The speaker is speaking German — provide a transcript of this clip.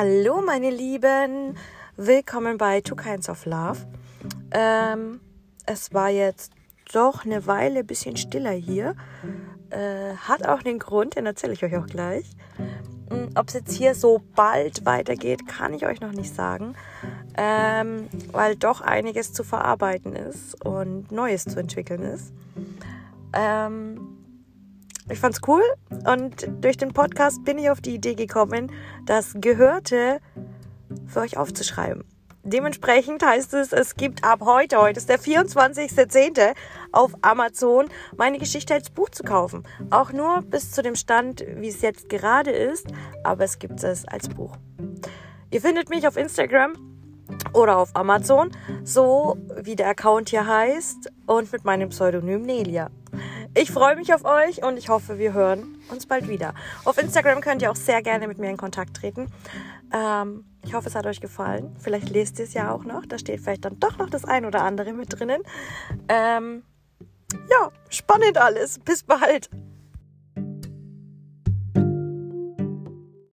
Hallo meine Lieben, willkommen bei Two Kinds of Love. Ähm, es war jetzt doch eine Weile ein bisschen stiller hier. Äh, hat auch den Grund, den erzähle ich euch auch gleich. Hm, Ob es jetzt hier so bald weitergeht, kann ich euch noch nicht sagen, ähm, weil doch einiges zu verarbeiten ist und Neues zu entwickeln ist. Ähm, ich fand's cool und durch den Podcast bin ich auf die Idee gekommen, das Gehörte für euch aufzuschreiben. Dementsprechend heißt es, es gibt ab heute, heute ist der 24.10. auf Amazon meine Geschichte als Buch zu kaufen. Auch nur bis zu dem Stand, wie es jetzt gerade ist, aber es gibt es als Buch. Ihr findet mich auf Instagram oder auf Amazon, so wie der Account hier heißt und mit meinem Pseudonym Nelia. Ich freue mich auf euch und ich hoffe, wir hören uns bald wieder. Auf Instagram könnt ihr auch sehr gerne mit mir in Kontakt treten. Ähm, ich hoffe, es hat euch gefallen. Vielleicht lest ihr es ja auch noch. Da steht vielleicht dann doch noch das ein oder andere mit drinnen. Ähm, ja, spannend alles. Bis bald.